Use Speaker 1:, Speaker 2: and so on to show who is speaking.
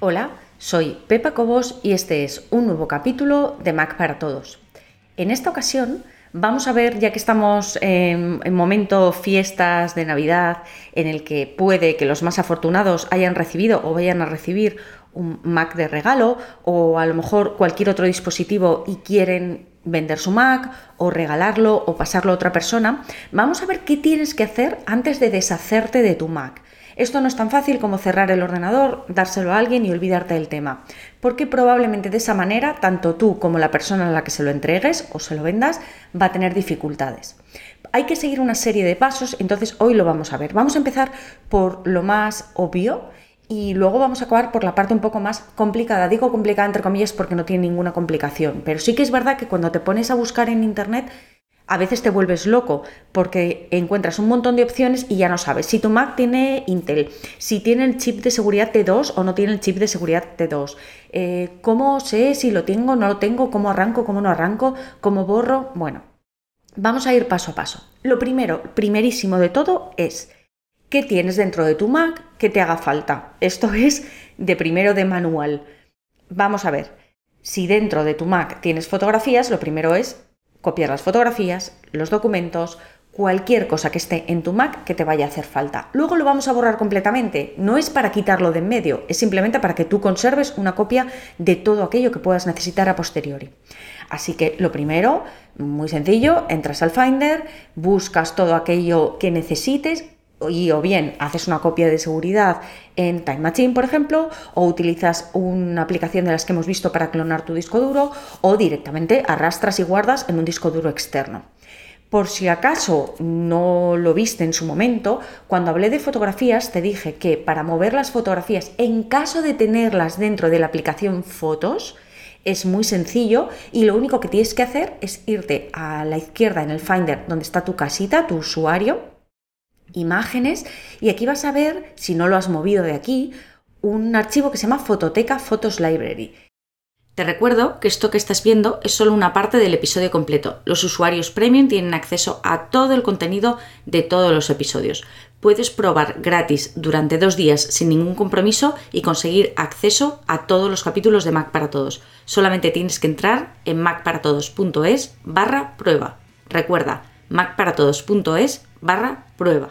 Speaker 1: Hola, soy Pepa Cobos y este es un nuevo capítulo de Mac para Todos. En esta ocasión vamos a ver, ya que estamos en, momento fiestas de Navidad, en el que puede que los más afortunados hayan recibido o vayan a recibir un Mac de regalo o a lo mejor cualquier otro dispositivo y quieren vender su Mac o regalarlo o pasarlo a otra persona, vamos a ver qué tienes que hacer antes de deshacerte de tu Mac. Esto no es tan fácil como cerrar el ordenador, dárselo a alguien y olvidarte del tema, porque probablemente de esa manera tanto tú como la persona a la que se lo entregues o se lo vendas va a tener dificultades. Hay que seguir una serie de pasos, entonces hoy lo vamos a ver. Vamos a empezar por lo más obvio y luego vamos a acabar por la parte un poco más complicada. Digo complicada entre comillas porque no tiene ninguna complicación, pero sí que es verdad que cuando te pones a buscar en Internet a veces te vuelves loco porque encuentras un montón de opciones y ya no sabes si tu Mac tiene Intel, si tiene el chip de seguridad T2 o no tiene el chip de seguridad T2, eh, cómo sé si lo tengo, no lo tengo, cómo arranco, cómo no arranco, cómo borro. Bueno, vamos a ir paso a paso. Lo primero, primerísimo de todo es qué tienes dentro de tu Mac que te haga falta. Esto es de primero de manual. Vamos a ver. Si dentro de tu Mac tienes fotografías, lo primero es copiar las fotografías, los documentos, cualquier cosa que esté en tu Mac que te vaya a hacer falta. Luego lo vamos a borrar completamente. No es para quitarlo de en medio, es simplemente para que tú conserves una copia de todo aquello que puedas necesitar a posteriori. Así que lo primero, muy sencillo, entras al Finder, buscas todo aquello que necesites, o bien haces una copia de seguridad en Time Machine, por ejemplo, o utilizas una aplicación de las que hemos visto para clonar tu disco duro, o directamente arrastras y guardas en un disco duro externo. Por si acaso no lo viste en su momento, cuando hablé de fotografías te dije que para mover las fotografías, en caso de tenerlas dentro de la aplicación Fotos, es muy sencillo y lo único que tienes que hacer es irte a la izquierda en el Finder donde está tu casita, tu usuario, imágenes y aquí vas a ver, si no lo has movido de aquí, un archivo que se llama Fototeca Photos Library. Te recuerdo que esto que estás viendo es solo una parte del episodio completo. Los usuarios premium tienen acceso a todo el contenido de todos los episodios. Puedes probar gratis durante dos días sin ningún compromiso y conseguir acceso a todos los capítulos de Mac para Todos. Solamente tienes que entrar en macparatodos.es barra prueba. Recuerda, macparatodos.es barra prueba.